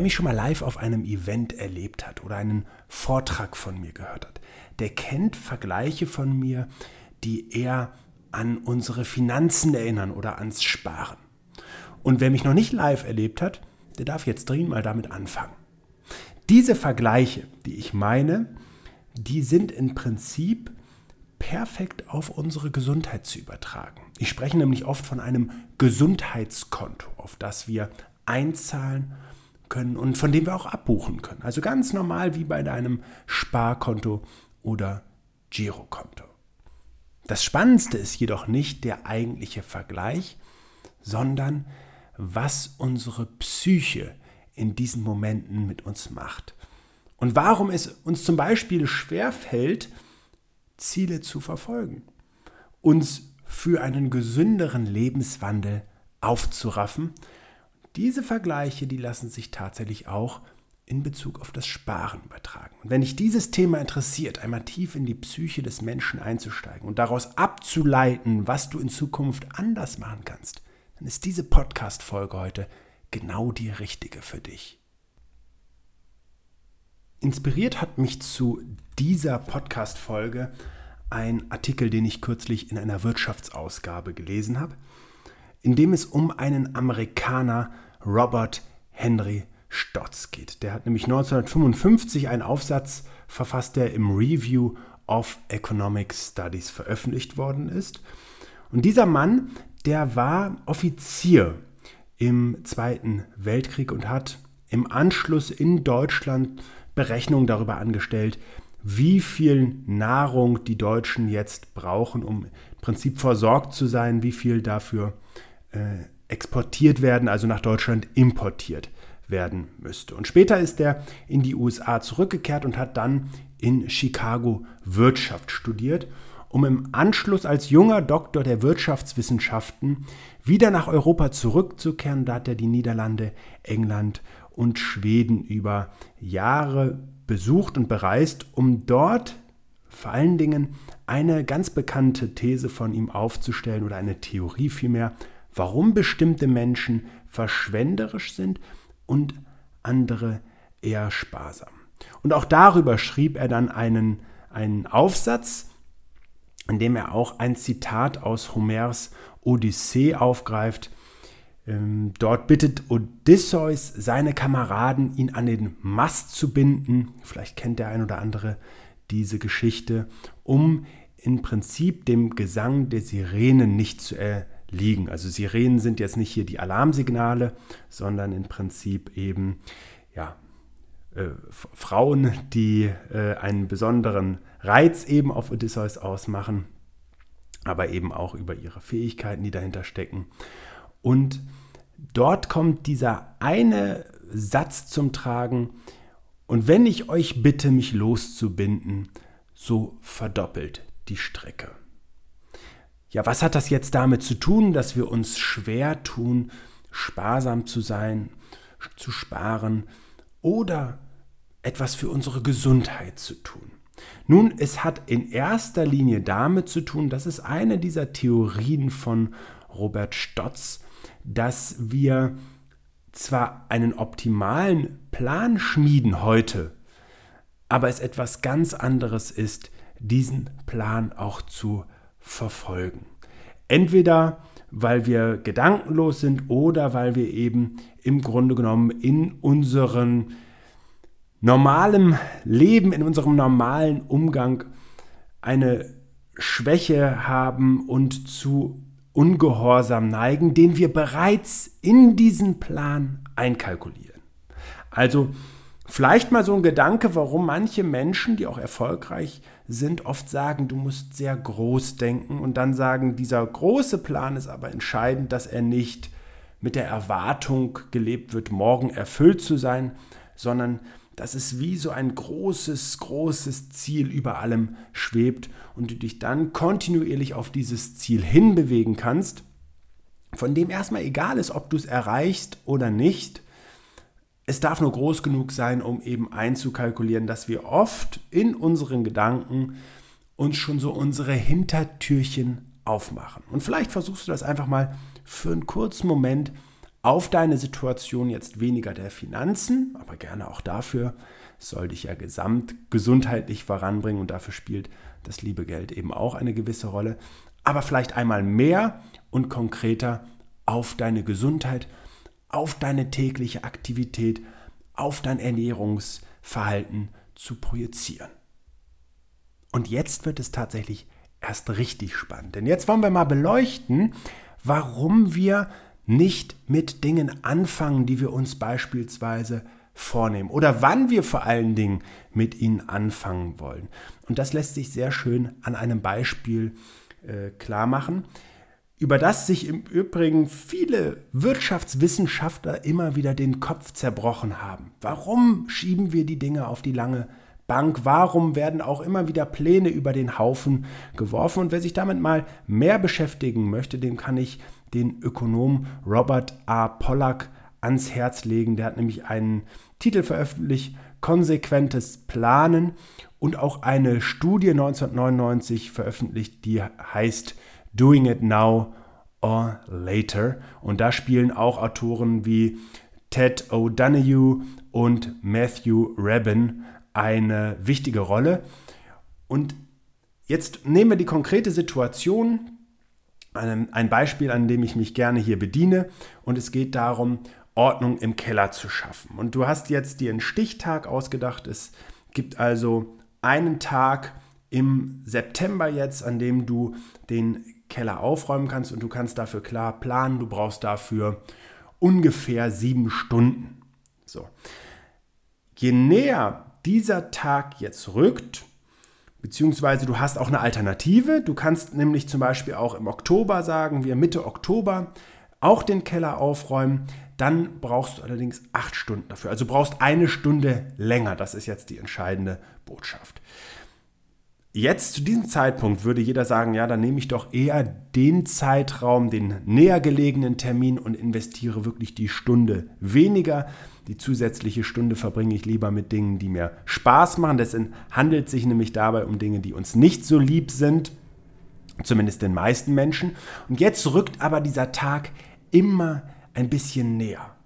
Wer mich schon mal live auf einem Event erlebt hat oder einen Vortrag von mir gehört hat, der kennt Vergleiche von mir, die eher an unsere Finanzen erinnern oder ans Sparen. Und wer mich noch nicht live erlebt hat, der darf jetzt dringend mal damit anfangen. Diese Vergleiche, die ich meine, die sind im Prinzip perfekt auf unsere Gesundheit zu übertragen. Ich spreche nämlich oft von einem Gesundheitskonto, auf das wir einzahlen können und von dem wir auch abbuchen können. Also ganz normal wie bei deinem Sparkonto oder Girokonto. Das Spannendste ist jedoch nicht der eigentliche Vergleich, sondern was unsere Psyche in diesen Momenten mit uns macht. Und warum es uns zum Beispiel schwerfällt, Ziele zu verfolgen, uns für einen gesünderen Lebenswandel aufzuraffen. Diese Vergleiche, die lassen sich tatsächlich auch in Bezug auf das Sparen übertragen. Und wenn dich dieses Thema interessiert, einmal tief in die Psyche des Menschen einzusteigen und daraus abzuleiten, was du in Zukunft anders machen kannst, dann ist diese Podcast-Folge heute genau die richtige für dich. Inspiriert hat mich zu dieser Podcast-Folge ein Artikel, den ich kürzlich in einer Wirtschaftsausgabe gelesen habe, in dem es um einen Amerikaner, Robert Henry Stotz, geht. Der hat nämlich 1955 einen Aufsatz verfasst, der im Review of Economic Studies veröffentlicht worden ist. Und dieser Mann, der war Offizier im Zweiten Weltkrieg und hat im Anschluss in Deutschland Berechnungen darüber angestellt, wie viel Nahrung die Deutschen jetzt brauchen, um im Prinzip versorgt zu sein, wie viel dafür äh, exportiert werden, also nach Deutschland importiert werden müsste. Und später ist er in die USA zurückgekehrt und hat dann in Chicago Wirtschaft studiert, um im Anschluss als junger Doktor der Wirtschaftswissenschaften wieder nach Europa zurückzukehren. Da hat er die Niederlande, England und Schweden über Jahre besucht und bereist, um dort vor allen Dingen eine ganz bekannte These von ihm aufzustellen oder eine Theorie vielmehr, warum bestimmte Menschen verschwenderisch sind und andere eher sparsam. Und auch darüber schrieb er dann einen, einen Aufsatz, in dem er auch ein Zitat aus Homers Odyssee aufgreift. Ähm, dort bittet Odysseus seine Kameraden, ihn an den Mast zu binden. Vielleicht kennt der ein oder andere diese Geschichte, um im Prinzip dem Gesang der Sirenen nicht zu erliegen. Also Sirenen sind jetzt nicht hier die Alarmsignale, sondern im Prinzip eben ja, äh, Frauen, die äh, einen besonderen Reiz eben auf Odysseus ausmachen, aber eben auch über ihre Fähigkeiten, die dahinter stecken. Und dort kommt dieser eine Satz zum Tragen, und wenn ich euch bitte, mich loszubinden, so verdoppelt die Strecke. Ja, was hat das jetzt damit zu tun, dass wir uns schwer tun, sparsam zu sein, zu sparen oder etwas für unsere Gesundheit zu tun? Nun, es hat in erster Linie damit zu tun, das ist eine dieser Theorien von Robert Stotz, dass wir zwar einen optimalen Plan schmieden heute, aber es etwas ganz anderes ist, diesen Plan auch zu verfolgen. Entweder weil wir gedankenlos sind oder weil wir eben im Grunde genommen in unserem normalen Leben, in unserem normalen Umgang eine Schwäche haben und zu Ungehorsam neigen, den wir bereits in diesen Plan einkalkulieren. Also vielleicht mal so ein Gedanke, warum manche Menschen, die auch erfolgreich sind, oft sagen, du musst sehr groß denken und dann sagen, dieser große Plan ist aber entscheidend, dass er nicht mit der Erwartung gelebt wird, morgen erfüllt zu sein, sondern dass es wie so ein großes, großes Ziel über allem schwebt und du dich dann kontinuierlich auf dieses Ziel hinbewegen kannst, von dem erstmal egal ist, ob du es erreichst oder nicht. Es darf nur groß genug sein, um eben einzukalkulieren, dass wir oft in unseren Gedanken uns schon so unsere Hintertürchen aufmachen. Und vielleicht versuchst du das einfach mal für einen kurzen Moment auf deine Situation jetzt weniger der Finanzen, aber gerne auch dafür. Es soll dich ja gesamt gesundheitlich voranbringen und dafür spielt das liebe Geld eben auch eine gewisse Rolle. Aber vielleicht einmal mehr und konkreter auf deine Gesundheit, auf deine tägliche Aktivität, auf dein Ernährungsverhalten zu projizieren. Und jetzt wird es tatsächlich erst richtig spannend. Denn jetzt wollen wir mal beleuchten, warum wir nicht mit Dingen anfangen, die wir uns beispielsweise vornehmen oder wann wir vor allen Dingen mit ihnen anfangen wollen. Und das lässt sich sehr schön an einem Beispiel äh, klar machen, über das sich im Übrigen viele Wirtschaftswissenschaftler immer wieder den Kopf zerbrochen haben. Warum schieben wir die Dinge auf die lange Bank? Warum werden auch immer wieder Pläne über den Haufen geworfen? Und wer sich damit mal mehr beschäftigen möchte, dem kann ich den Ökonom Robert A. Pollack ans Herz legen. Der hat nämlich einen Titel veröffentlicht, Konsequentes Planen und auch eine Studie 1999 veröffentlicht, die heißt Doing It Now or Later. Und da spielen auch Autoren wie Ted O'Donoghue und Matthew Rabin eine wichtige Rolle. Und jetzt nehmen wir die konkrete Situation, ein Beispiel, an dem ich mich gerne hier bediene. Und es geht darum, Ordnung im Keller zu schaffen. Und du hast jetzt dir einen Stichtag ausgedacht. Es gibt also einen Tag im September jetzt, an dem du den Keller aufräumen kannst und du kannst dafür klar planen. Du brauchst dafür ungefähr sieben Stunden. So. Je näher dieser Tag jetzt rückt, beziehungsweise du hast auch eine Alternative. Du kannst nämlich zum Beispiel auch im Oktober sagen, wir Mitte Oktober auch den Keller aufräumen. Dann brauchst du allerdings acht Stunden dafür. Also brauchst eine Stunde länger. Das ist jetzt die entscheidende Botschaft. Jetzt zu diesem Zeitpunkt würde jeder sagen, ja, dann nehme ich doch eher den Zeitraum, den näher gelegenen Termin und investiere wirklich die Stunde weniger. Die zusätzliche Stunde verbringe ich lieber mit Dingen, die mir Spaß machen. Das handelt sich nämlich dabei um Dinge, die uns nicht so lieb sind, zumindest den meisten Menschen. Und jetzt rückt aber dieser Tag immer ein bisschen näher.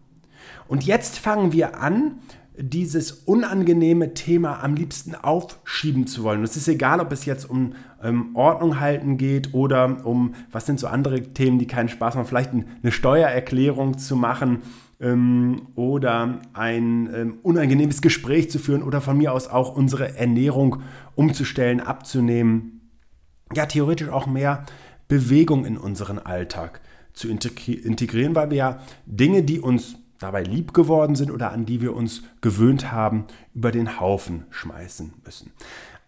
Und jetzt fangen wir an, dieses unangenehme Thema am liebsten aufschieben zu wollen. es ist egal, ob es jetzt um ähm, Ordnung halten geht oder um, was sind so andere Themen, die keinen Spaß machen, vielleicht eine Steuererklärung zu machen ähm, oder ein ähm, unangenehmes Gespräch zu führen oder von mir aus auch unsere Ernährung umzustellen, abzunehmen. Ja, theoretisch auch mehr Bewegung in unseren Alltag zu integrieren, weil wir ja Dinge, die uns dabei lieb geworden sind oder an die wir uns gewöhnt haben, über den Haufen schmeißen müssen.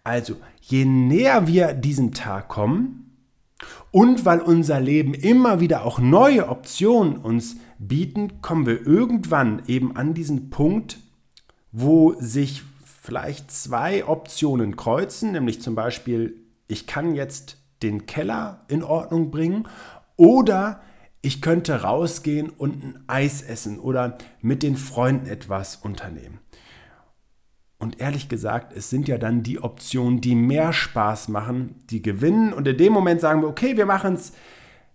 Also, je näher wir diesen Tag kommen und weil unser Leben immer wieder auch neue Optionen uns bieten, kommen wir irgendwann eben an diesen Punkt, wo sich vielleicht zwei Optionen kreuzen, nämlich zum Beispiel, ich kann jetzt den Keller in Ordnung bringen oder ich könnte rausgehen und ein Eis essen oder mit den Freunden etwas unternehmen. Und ehrlich gesagt, es sind ja dann die Optionen, die mehr Spaß machen, die gewinnen. Und in dem Moment sagen wir, okay, wir machen es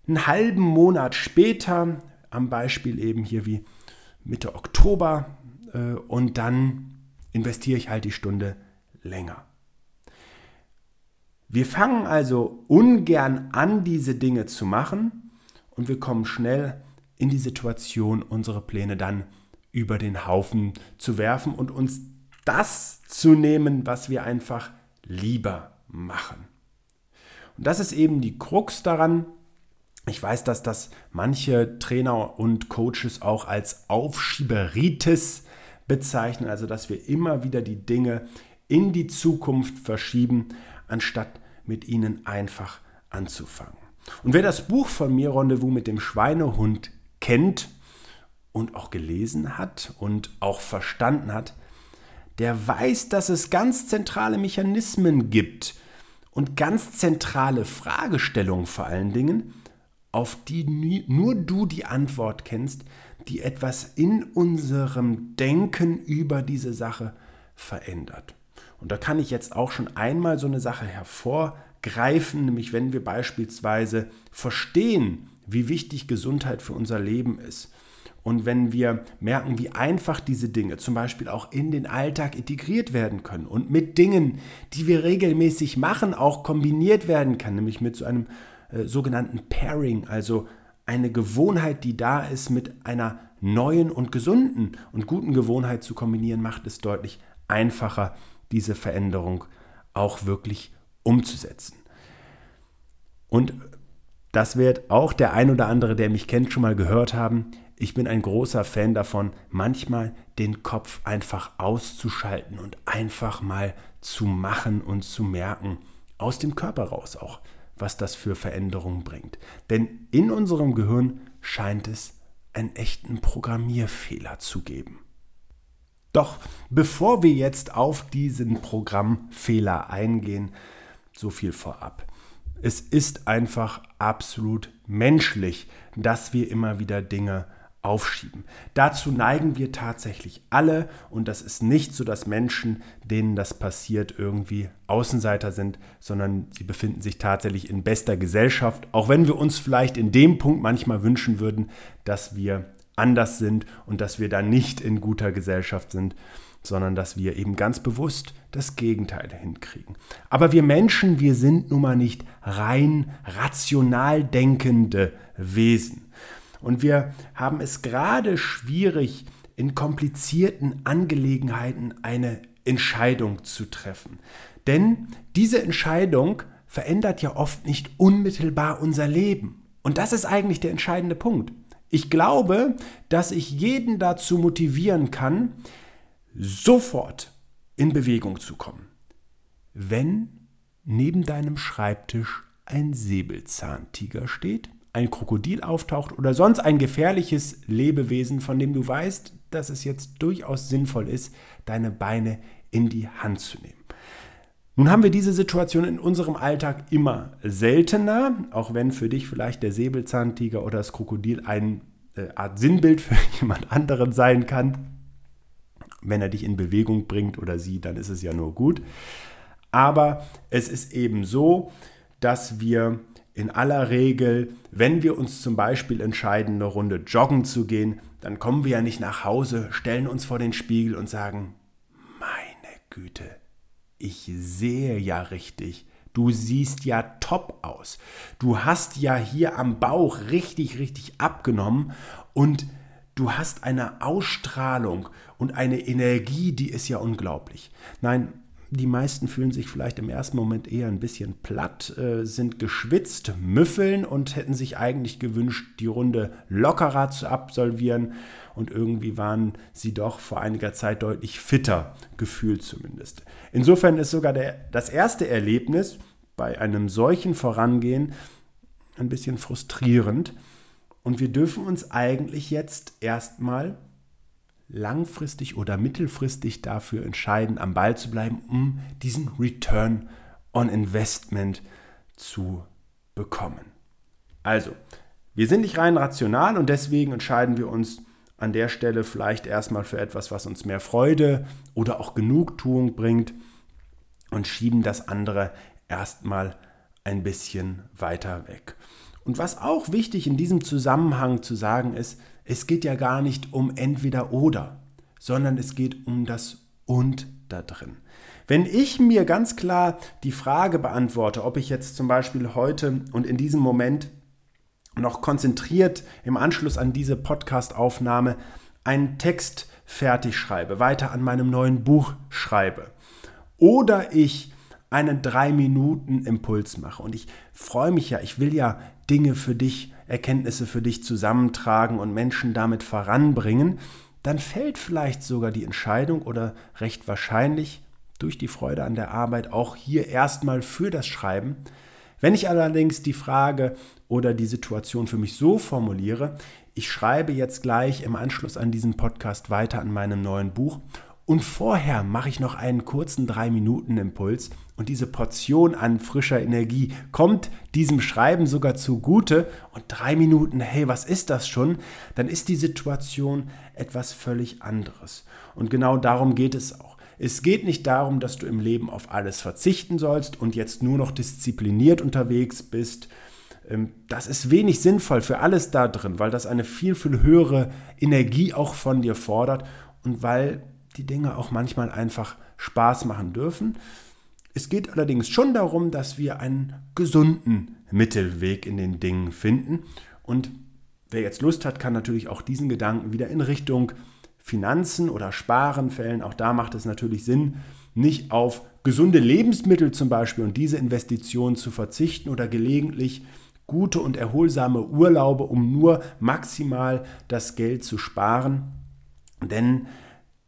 einen halben Monat später, am Beispiel eben hier wie Mitte Oktober. Äh, und dann investiere ich halt die Stunde länger. Wir fangen also ungern an, diese Dinge zu machen, und wir kommen schnell in die Situation, unsere Pläne dann über den Haufen zu werfen und uns das zu nehmen, was wir einfach lieber machen. Und das ist eben die Krux daran. Ich weiß, dass das manche Trainer und Coaches auch als Aufschieberitis bezeichnen, also dass wir immer wieder die Dinge in die Zukunft verschieben, anstatt mit ihnen einfach anzufangen. Und wer das Buch von mir, Rendezvous mit dem Schweinehund, kennt und auch gelesen hat und auch verstanden hat, der weiß, dass es ganz zentrale Mechanismen gibt und ganz zentrale Fragestellungen vor allen Dingen, auf die nur du die Antwort kennst, die etwas in unserem Denken über diese Sache verändert. Und da kann ich jetzt auch schon einmal so eine Sache hervor greifen, nämlich wenn wir beispielsweise verstehen, wie wichtig Gesundheit für unser Leben ist. Und wenn wir merken, wie einfach diese Dinge zum Beispiel auch in den Alltag integriert werden können und mit Dingen, die wir regelmäßig machen, auch kombiniert werden kann, nämlich mit so einem äh, sogenannten Pairing, also eine Gewohnheit, die da ist, mit einer neuen und gesunden und guten Gewohnheit zu kombinieren, macht es deutlich einfacher, diese Veränderung auch wirklich umzusetzen. Und das wird auch der ein oder andere, der mich kennt, schon mal gehört haben. Ich bin ein großer Fan davon, manchmal den Kopf einfach auszuschalten und einfach mal zu machen und zu merken, aus dem Körper raus auch, was das für Veränderungen bringt. Denn in unserem Gehirn scheint es einen echten Programmierfehler zu geben. Doch bevor wir jetzt auf diesen Programmfehler eingehen, so viel vorab. Es ist einfach absolut menschlich, dass wir immer wieder Dinge aufschieben. Dazu neigen wir tatsächlich alle und das ist nicht so, dass Menschen, denen das passiert, irgendwie Außenseiter sind, sondern sie befinden sich tatsächlich in bester Gesellschaft, auch wenn wir uns vielleicht in dem Punkt manchmal wünschen würden, dass wir anders sind und dass wir da nicht in guter Gesellschaft sind, sondern dass wir eben ganz bewusst das Gegenteil hinkriegen. Aber wir Menschen, wir sind nun mal nicht rein rational denkende Wesen. Und wir haben es gerade schwierig, in komplizierten Angelegenheiten eine Entscheidung zu treffen. Denn diese Entscheidung verändert ja oft nicht unmittelbar unser Leben. Und das ist eigentlich der entscheidende Punkt. Ich glaube, dass ich jeden dazu motivieren kann, sofort in Bewegung zu kommen, wenn neben deinem Schreibtisch ein Säbelzahntiger steht ein Krokodil auftaucht oder sonst ein gefährliches Lebewesen, von dem du weißt, dass es jetzt durchaus sinnvoll ist, deine Beine in die Hand zu nehmen. Nun haben wir diese Situation in unserem Alltag immer seltener, auch wenn für dich vielleicht der Säbelzahntiger oder das Krokodil eine äh, Art Sinnbild für jemand anderen sein kann. Wenn er dich in Bewegung bringt oder sie, dann ist es ja nur gut. Aber es ist eben so, dass wir in aller Regel, wenn wir uns zum Beispiel entscheiden, eine Runde joggen zu gehen, dann kommen wir ja nicht nach Hause, stellen uns vor den Spiegel und sagen, meine Güte, ich sehe ja richtig. Du siehst ja top aus. Du hast ja hier am Bauch richtig, richtig abgenommen und du hast eine Ausstrahlung und eine Energie, die ist ja unglaublich. Nein, die meisten fühlen sich vielleicht im ersten Moment eher ein bisschen platt, äh, sind geschwitzt, müffeln und hätten sich eigentlich gewünscht, die Runde lockerer zu absolvieren. Und irgendwie waren sie doch vor einiger Zeit deutlich fitter, gefühlt zumindest. Insofern ist sogar der, das erste Erlebnis bei einem solchen Vorangehen ein bisschen frustrierend. Und wir dürfen uns eigentlich jetzt erstmal langfristig oder mittelfristig dafür entscheiden, am Ball zu bleiben, um diesen Return on Investment zu bekommen. Also, wir sind nicht rein rational und deswegen entscheiden wir uns an der Stelle vielleicht erstmal für etwas, was uns mehr Freude oder auch Genugtuung bringt und schieben das andere erstmal ein bisschen weiter weg. Und was auch wichtig in diesem Zusammenhang zu sagen ist, es geht ja gar nicht um entweder oder, sondern es geht um das und da drin. Wenn ich mir ganz klar die Frage beantworte, ob ich jetzt zum Beispiel heute und in diesem Moment noch konzentriert im Anschluss an diese Podcast-Aufnahme einen Text fertig schreibe, weiter an meinem neuen Buch schreibe, oder ich einen drei Minuten Impuls mache. Und ich freue mich ja, ich will ja Dinge für dich Erkenntnisse für dich zusammentragen und Menschen damit voranbringen, dann fällt vielleicht sogar die Entscheidung oder recht wahrscheinlich durch die Freude an der Arbeit auch hier erstmal für das Schreiben. Wenn ich allerdings die Frage oder die Situation für mich so formuliere, ich schreibe jetzt gleich im Anschluss an diesen Podcast weiter an meinem neuen Buch und vorher mache ich noch einen kurzen 3-Minuten-Impuls und diese Portion an frischer Energie kommt diesem Schreiben sogar zugute. Und drei Minuten, hey, was ist das schon? Dann ist die Situation etwas völlig anderes. Und genau darum geht es auch. Es geht nicht darum, dass du im Leben auf alles verzichten sollst und jetzt nur noch diszipliniert unterwegs bist, ähm, das ist wenig sinnvoll für alles da drin, weil das eine viel, viel höhere Energie auch von dir fordert und weil die Dinge auch manchmal einfach Spaß machen dürfen. Es geht allerdings schon darum, dass wir einen gesunden Mittelweg in den Dingen finden. Und wer jetzt Lust hat, kann natürlich auch diesen Gedanken wieder in Richtung Finanzen oder Sparen fällen. Auch da macht es natürlich Sinn, nicht auf gesunde Lebensmittel zum Beispiel und diese Investitionen zu verzichten oder gelegentlich gute und erholsame Urlaube, um nur maximal das Geld zu sparen. Denn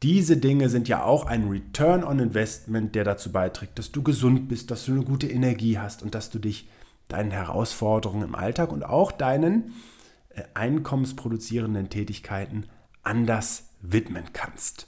diese Dinge sind ja auch ein Return on Investment, der dazu beiträgt, dass du gesund bist, dass du eine gute Energie hast und dass du dich deinen Herausforderungen im Alltag und auch deinen äh, einkommensproduzierenden Tätigkeiten anders widmen kannst.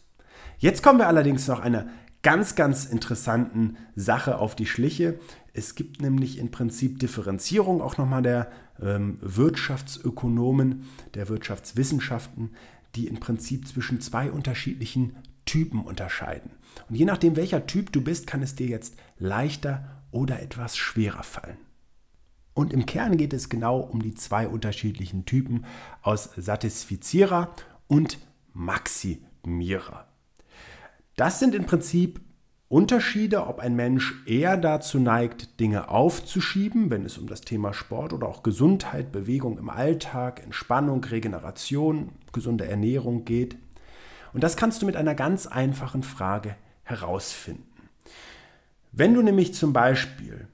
Jetzt kommen wir allerdings noch einer ganz, ganz interessanten Sache auf die Schliche. Es gibt nämlich im Prinzip Differenzierung auch nochmal der ähm, Wirtschaftsökonomen, der Wirtschaftswissenschaften, die im Prinzip zwischen zwei unterschiedlichen Typen unterscheiden. Und je nachdem, welcher Typ du bist, kann es dir jetzt leichter oder etwas schwerer fallen. Und im Kern geht es genau um die zwei unterschiedlichen Typen aus Satisfizierer und Maximierer. Das sind im Prinzip Unterschiede, ob ein Mensch eher dazu neigt, Dinge aufzuschieben, wenn es um das Thema Sport oder auch Gesundheit, Bewegung im Alltag, Entspannung, Regeneration, gesunde Ernährung geht. Und das kannst du mit einer ganz einfachen Frage herausfinden. Wenn du nämlich zum Beispiel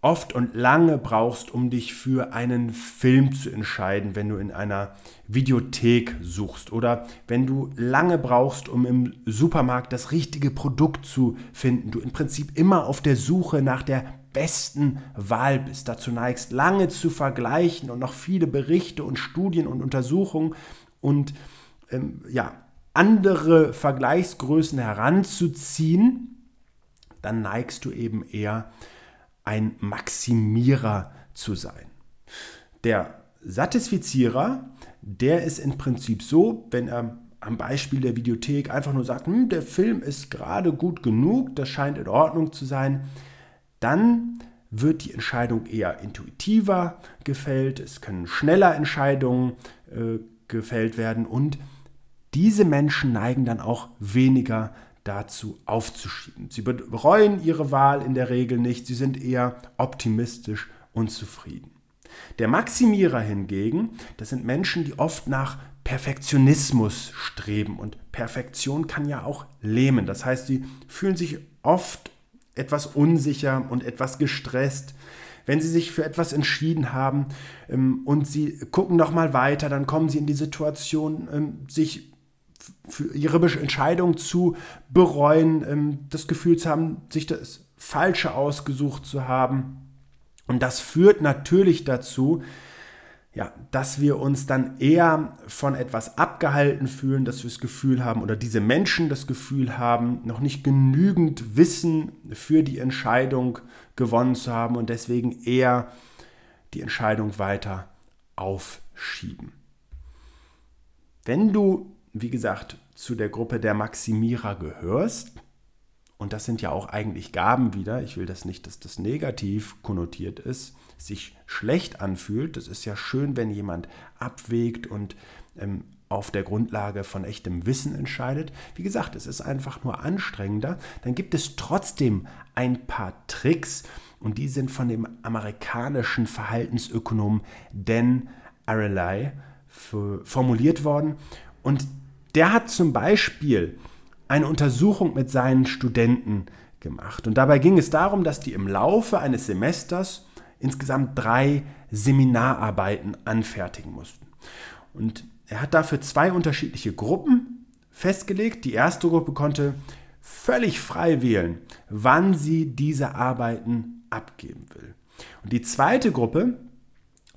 oft und lange brauchst, um dich für einen Film zu entscheiden, wenn du in einer Videothek suchst oder wenn du lange brauchst, um im Supermarkt das richtige Produkt zu finden, du im Prinzip immer auf der Suche nach der besten Wahl bist, dazu neigst, lange zu vergleichen und noch viele Berichte und Studien und Untersuchungen und ähm, ja, andere Vergleichsgrößen heranzuziehen, dann neigst du eben eher ein Maximierer zu sein. Der Satisfizierer, der ist im Prinzip so, wenn er am Beispiel der Videothek einfach nur sagt, hm, der Film ist gerade gut genug, das scheint in Ordnung zu sein, dann wird die Entscheidung eher intuitiver gefällt, es können schneller Entscheidungen äh, gefällt werden und diese Menschen neigen dann auch weniger dazu aufzuschieben. Sie bereuen ihre Wahl in der Regel nicht, sie sind eher optimistisch und zufrieden. Der Maximierer hingegen, das sind Menschen, die oft nach Perfektionismus streben und Perfektion kann ja auch lähmen. Das heißt, sie fühlen sich oft etwas unsicher und etwas gestresst, wenn sie sich für etwas entschieden haben ähm, und sie gucken noch mal weiter, dann kommen sie in die Situation, ähm, sich für ihre Entscheidung zu bereuen, ähm, das Gefühl zu haben, sich das Falsche ausgesucht zu haben. Und das führt natürlich dazu, ja, dass wir uns dann eher von etwas abgehalten fühlen, dass wir das Gefühl haben oder diese Menschen das Gefühl haben, noch nicht genügend Wissen für die Entscheidung gewonnen zu haben und deswegen eher die Entscheidung weiter aufschieben. Wenn du wie gesagt, zu der Gruppe der Maximierer gehörst, und das sind ja auch eigentlich Gaben wieder, ich will das nicht, dass das negativ konnotiert ist, sich schlecht anfühlt. Das ist ja schön, wenn jemand abwägt und ähm, auf der Grundlage von echtem Wissen entscheidet. Wie gesagt, es ist einfach nur anstrengender. Dann gibt es trotzdem ein paar Tricks und die sind von dem amerikanischen Verhaltensökonom Dan Ariely formuliert worden. Und der hat zum Beispiel eine Untersuchung mit seinen Studenten gemacht. Und dabei ging es darum, dass die im Laufe eines Semesters insgesamt drei Seminararbeiten anfertigen mussten. Und er hat dafür zwei unterschiedliche Gruppen festgelegt. Die erste Gruppe konnte völlig frei wählen, wann sie diese Arbeiten abgeben will. Und die zweite Gruppe,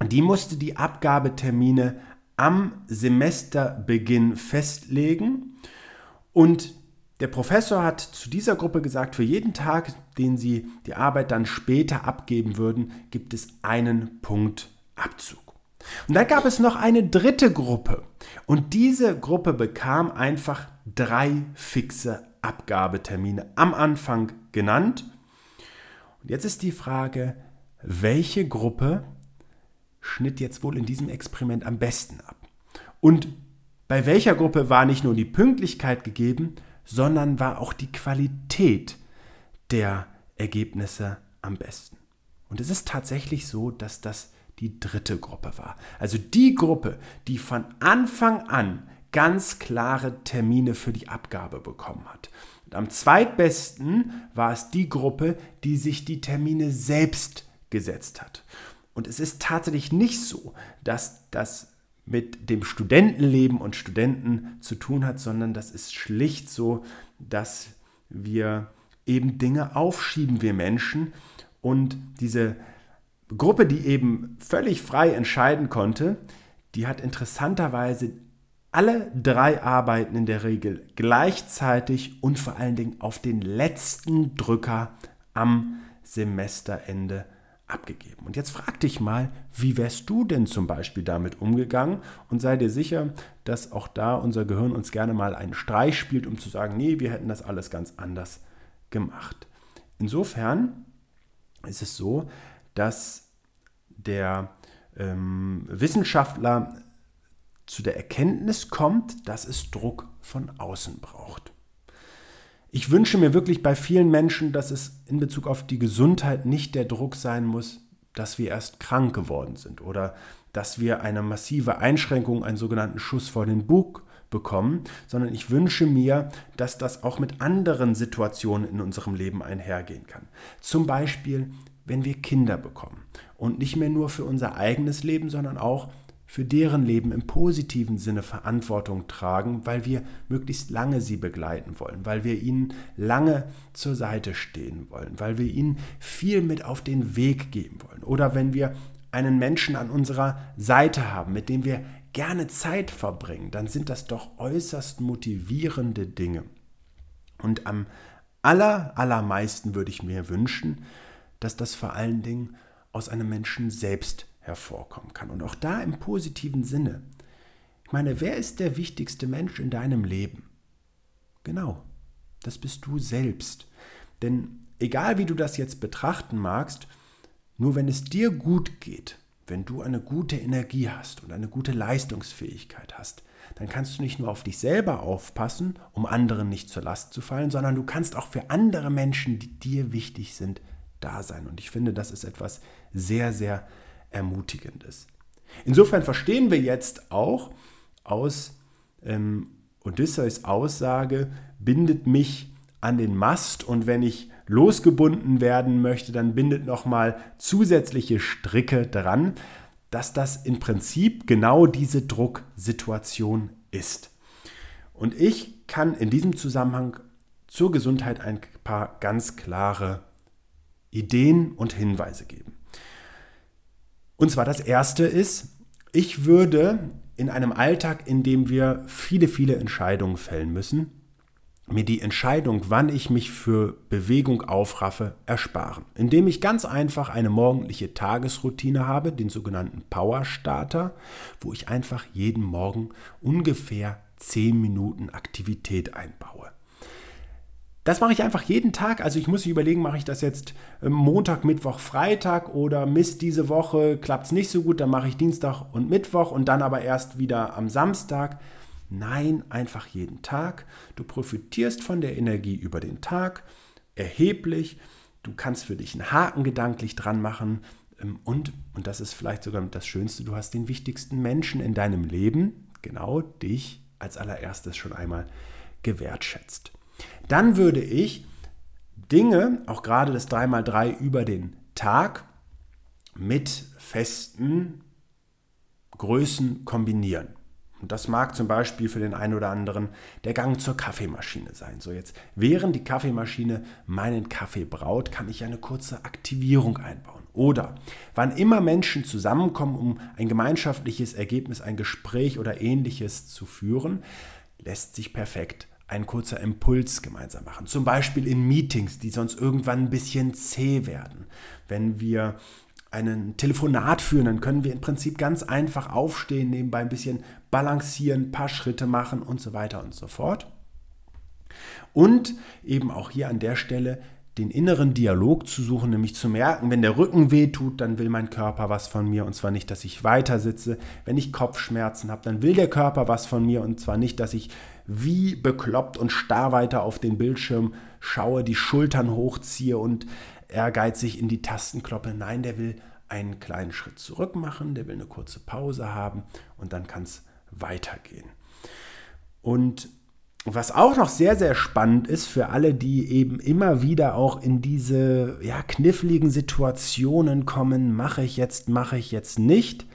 die musste die Abgabetermine am Semesterbeginn festlegen. Und der Professor hat zu dieser Gruppe gesagt, für jeden Tag, den sie die Arbeit dann später abgeben würden, gibt es einen Punkt Abzug. Und dann gab es noch eine dritte Gruppe. Und diese Gruppe bekam einfach drei fixe Abgabetermine am Anfang genannt. Und jetzt ist die Frage, welche Gruppe schnitt jetzt wohl in diesem Experiment am besten ab? Und bei welcher Gruppe war nicht nur die Pünktlichkeit gegeben, sondern war auch die Qualität der Ergebnisse am besten? Und es ist tatsächlich so, dass das die dritte Gruppe war. Also die Gruppe, die von Anfang an ganz klare Termine für die Abgabe bekommen hat. Und am zweitbesten war es die Gruppe, die sich die Termine selbst gesetzt hat. Und es ist tatsächlich nicht so, dass das mit dem Studentenleben und Studenten zu tun hat, sondern das ist schlicht so, dass wir eben Dinge aufschieben, wir Menschen. Und diese Gruppe, die eben völlig frei entscheiden konnte, die hat interessanterweise alle drei Arbeiten in der Regel gleichzeitig und vor allen Dingen auf den letzten Drücker am Semesterende abgegeben. Und jetzt frag dich mal, wie wärst du denn zum Beispiel damit umgegangen? Und sei dir sicher, dass auch da unser Gehirn uns gerne mal einen Streich spielt, um zu sagen, nee, wir hätten das alles ganz anders gemacht. Insofern ist es so, dass der ähm, Wissenschaftler zu der Erkenntnis kommt, dass es Druck von außen braucht. Ich wünsche mir wirklich bei vielen Menschen, dass es in Bezug auf die Gesundheit nicht der Druck sein muss, dass wir erst krank geworden sind oder dass wir eine massive Einschränkung, einen sogenannten Schuss vor den Bug bekommen, sondern ich wünsche mir, dass das auch mit anderen Situationen in unserem Leben einhergehen kann. Zum Beispiel, wenn wir Kinder bekommen und nicht mehr nur für unser eigenes Leben, sondern auch für deren Leben im positiven Sinne Verantwortung tragen, weil wir möglichst lange sie begleiten wollen, weil wir ihnen lange zur Seite stehen wollen, weil wir ihnen viel mit auf den Weg geben wollen. Oder wenn wir einen Menschen an unserer Seite haben, mit dem wir gerne Zeit verbringen, dann sind das doch äußerst motivierende Dinge. Und am aller, allermeisten würde ich mir wünschen, dass das vor allen Dingen aus einem Menschen selbst hervorkommen kann. Und auch da im positiven Sinne. Ich meine, wer ist der wichtigste Mensch in deinem Leben? Genau, das bist du selbst. Denn egal wie du das jetzt betrachten magst, nur wenn es dir gut geht, wenn du eine gute Energie hast und eine gute Leistungsfähigkeit hast, dann kannst du nicht nur auf dich selber aufpassen, um anderen nicht zur Last zu fallen, sondern du kannst auch für andere Menschen, die dir wichtig sind, da sein. Und ich finde, das ist etwas sehr, sehr Ermutigendes. Insofern verstehen wir jetzt auch aus ähm, Odysseus Aussage, bindet mich an den Mast und wenn ich losgebunden werden möchte, dann bindet nochmal zusätzliche Stricke dran, dass das im Prinzip genau diese Drucksituation ist. Und ich kann in diesem Zusammenhang zur Gesundheit ein paar ganz klare Ideen und Hinweise geben. Und zwar das erste ist, ich würde in einem Alltag, in dem wir viele, viele Entscheidungen fällen müssen, mir die Entscheidung, wann ich mich für Bewegung aufraffe, ersparen. Indem ich ganz einfach eine morgendliche Tagesroutine habe, den sogenannten Power Starter, wo ich einfach jeden Morgen ungefähr 10 Minuten Aktivität einbaue. Das mache ich einfach jeden Tag. Also ich muss mich überlegen, mache ich das jetzt ähm, Montag, Mittwoch, Freitag oder Mist, diese Woche klappt es nicht so gut, dann mache ich Dienstag und Mittwoch und dann aber erst wieder am Samstag. Nein, einfach jeden Tag. Du profitierst von der Energie über den Tag erheblich. Du kannst für dich einen Haken gedanklich dran machen. Ähm, und, und das ist vielleicht sogar das Schönste, du hast den wichtigsten Menschen in deinem Leben, genau dich als allererstes schon einmal gewertschätzt. Dann würde ich Dinge, auch gerade das 3x3 über den Tag, mit festen Größen kombinieren. Und das mag zum Beispiel für den einen oder anderen der Gang zur Kaffeemaschine sein. So jetzt, während die Kaffeemaschine meinen Kaffee braut, kann ich eine kurze Aktivierung einbauen. Oder wann immer Menschen zusammenkommen, um ein gemeinschaftliches Ergebnis, ein Gespräch oder ähnliches zu führen, lässt sich perfekt ein kurzer Impuls gemeinsam machen. Zum Beispiel in Meetings, die sonst irgendwann ein bisschen zäh werden. Wenn wir einen Telefonat führen, dann können wir im Prinzip ganz einfach aufstehen, nebenbei ein bisschen balancieren, ein paar Schritte machen und so weiter und so fort. Und eben auch hier an der Stelle den inneren Dialog zu suchen, nämlich zu merken, wenn der Rücken weh tut, dann will mein Körper was von mir und zwar nicht, dass ich weiter sitze. Wenn ich Kopfschmerzen habe, dann will der Körper was von mir und zwar nicht, dass ich wie bekloppt und starr weiter auf den Bildschirm schaue, die Schultern hochziehe und ehrgeizig in die Tasten kloppe. Nein, der will einen kleinen Schritt zurück machen, der will eine kurze Pause haben und dann kann es weitergehen. Und was auch noch sehr, sehr spannend ist für alle, die eben immer wieder auch in diese ja, kniffligen Situationen kommen, mache ich jetzt, mache ich jetzt nicht,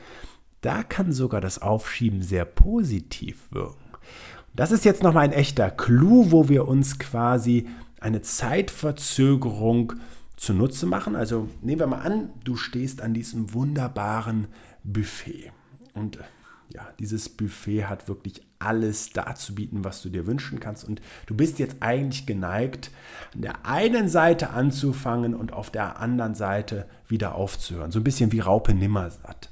da kann sogar das Aufschieben sehr positiv wirken. Das ist jetzt nochmal ein echter Clou, wo wir uns quasi eine Zeitverzögerung zunutze machen. Also nehmen wir mal an, du stehst an diesem wunderbaren Buffet und ja, dieses Buffet hat wirklich alles darzubieten, was du dir wünschen kannst. Und du bist jetzt eigentlich geneigt, an der einen Seite anzufangen und auf der anderen Seite wieder aufzuhören. So ein bisschen wie Raupe Nimmersatt.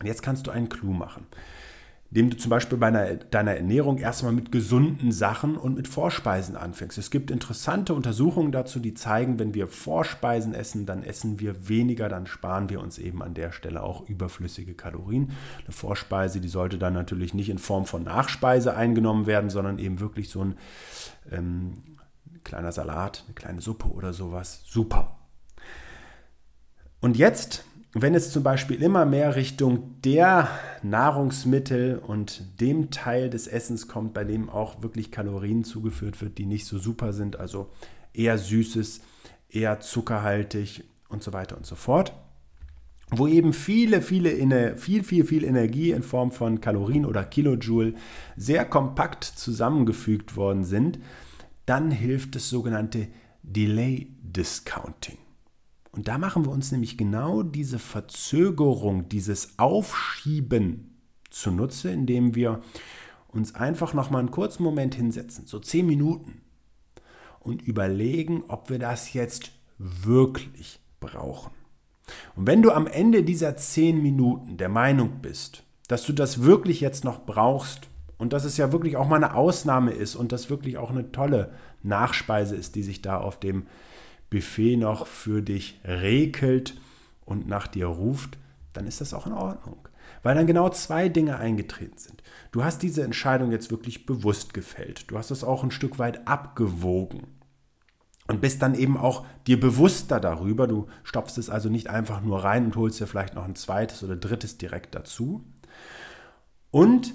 Und jetzt kannst du einen Clou machen indem du zum Beispiel bei einer, deiner Ernährung erstmal mit gesunden Sachen und mit Vorspeisen anfängst. Es gibt interessante Untersuchungen dazu, die zeigen, wenn wir Vorspeisen essen, dann essen wir weniger, dann sparen wir uns eben an der Stelle auch überflüssige Kalorien. Eine Vorspeise, die sollte dann natürlich nicht in Form von Nachspeise eingenommen werden, sondern eben wirklich so ein ähm, kleiner Salat, eine kleine Suppe oder sowas. Super. Und jetzt wenn es zum Beispiel immer mehr Richtung der Nahrungsmittel und dem Teil des Essens kommt, bei dem auch wirklich Kalorien zugeführt wird, die nicht so super sind, also eher süßes, eher zuckerhaltig und so weiter und so fort, wo eben viele, viele, viel, viel, viel Energie in Form von Kalorien oder Kilojoule sehr kompakt zusammengefügt worden sind, dann hilft das sogenannte Delay Discounting. Und da machen wir uns nämlich genau diese Verzögerung, dieses Aufschieben zunutze, indem wir uns einfach noch mal einen kurzen Moment hinsetzen, so zehn Minuten, und überlegen, ob wir das jetzt wirklich brauchen. Und wenn du am Ende dieser zehn Minuten der Meinung bist, dass du das wirklich jetzt noch brauchst und dass es ja wirklich auch mal eine Ausnahme ist und das wirklich auch eine tolle Nachspeise ist, die sich da auf dem Buffet noch für dich regelt und nach dir ruft, dann ist das auch in Ordnung. Weil dann genau zwei Dinge eingetreten sind. Du hast diese Entscheidung jetzt wirklich bewusst gefällt. Du hast es auch ein Stück weit abgewogen. Und bist dann eben auch dir bewusster darüber. Du stopfst es also nicht einfach nur rein und holst dir vielleicht noch ein zweites oder drittes direkt dazu. Und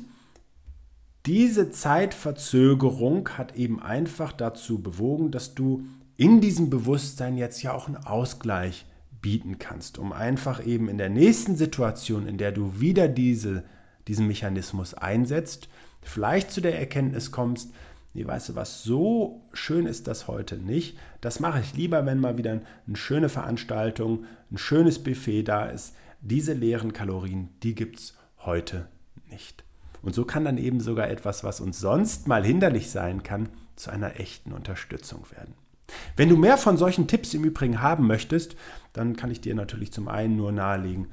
diese Zeitverzögerung hat eben einfach dazu bewogen, dass du in diesem Bewusstsein jetzt ja auch einen Ausgleich bieten kannst, um einfach eben in der nächsten Situation, in der du wieder diese, diesen Mechanismus einsetzt, vielleicht zu der Erkenntnis kommst, nee, weißt du was, so schön ist das heute nicht. Das mache ich lieber, wenn mal wieder eine schöne Veranstaltung, ein schönes Buffet da ist. Diese leeren Kalorien, die gibt es heute nicht. Und so kann dann eben sogar etwas, was uns sonst mal hinderlich sein kann, zu einer echten Unterstützung werden. Wenn du mehr von solchen Tipps im Übrigen haben möchtest, dann kann ich dir natürlich zum einen nur nahelegen,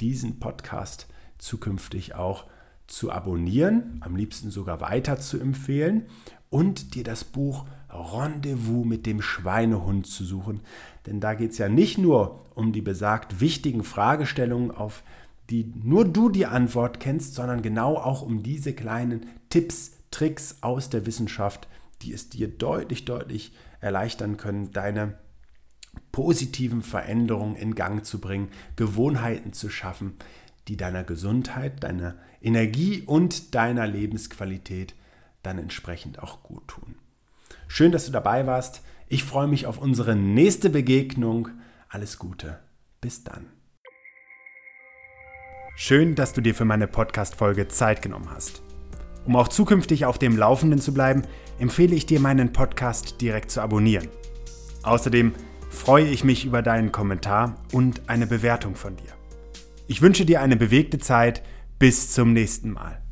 diesen Podcast zukünftig auch zu abonnieren, am liebsten sogar weiter zu empfehlen und dir das Buch Rendezvous mit dem Schweinehund zu suchen. Denn da geht es ja nicht nur um die besagt wichtigen Fragestellungen, auf die nur du die Antwort kennst, sondern genau auch um diese kleinen Tipps, Tricks aus der Wissenschaft, die es dir deutlich, deutlich erleichtern können, deine positiven Veränderungen in Gang zu bringen, Gewohnheiten zu schaffen, die deiner Gesundheit, deiner Energie und deiner Lebensqualität dann entsprechend auch gut tun. Schön, dass du dabei warst. Ich freue mich auf unsere nächste Begegnung. Alles Gute. Bis dann. Schön, dass du dir für meine Podcast-Folge Zeit genommen hast. Um auch zukünftig auf dem Laufenden zu bleiben, empfehle ich dir meinen Podcast direkt zu abonnieren. Außerdem freue ich mich über deinen Kommentar und eine Bewertung von dir. Ich wünsche dir eine bewegte Zeit. Bis zum nächsten Mal.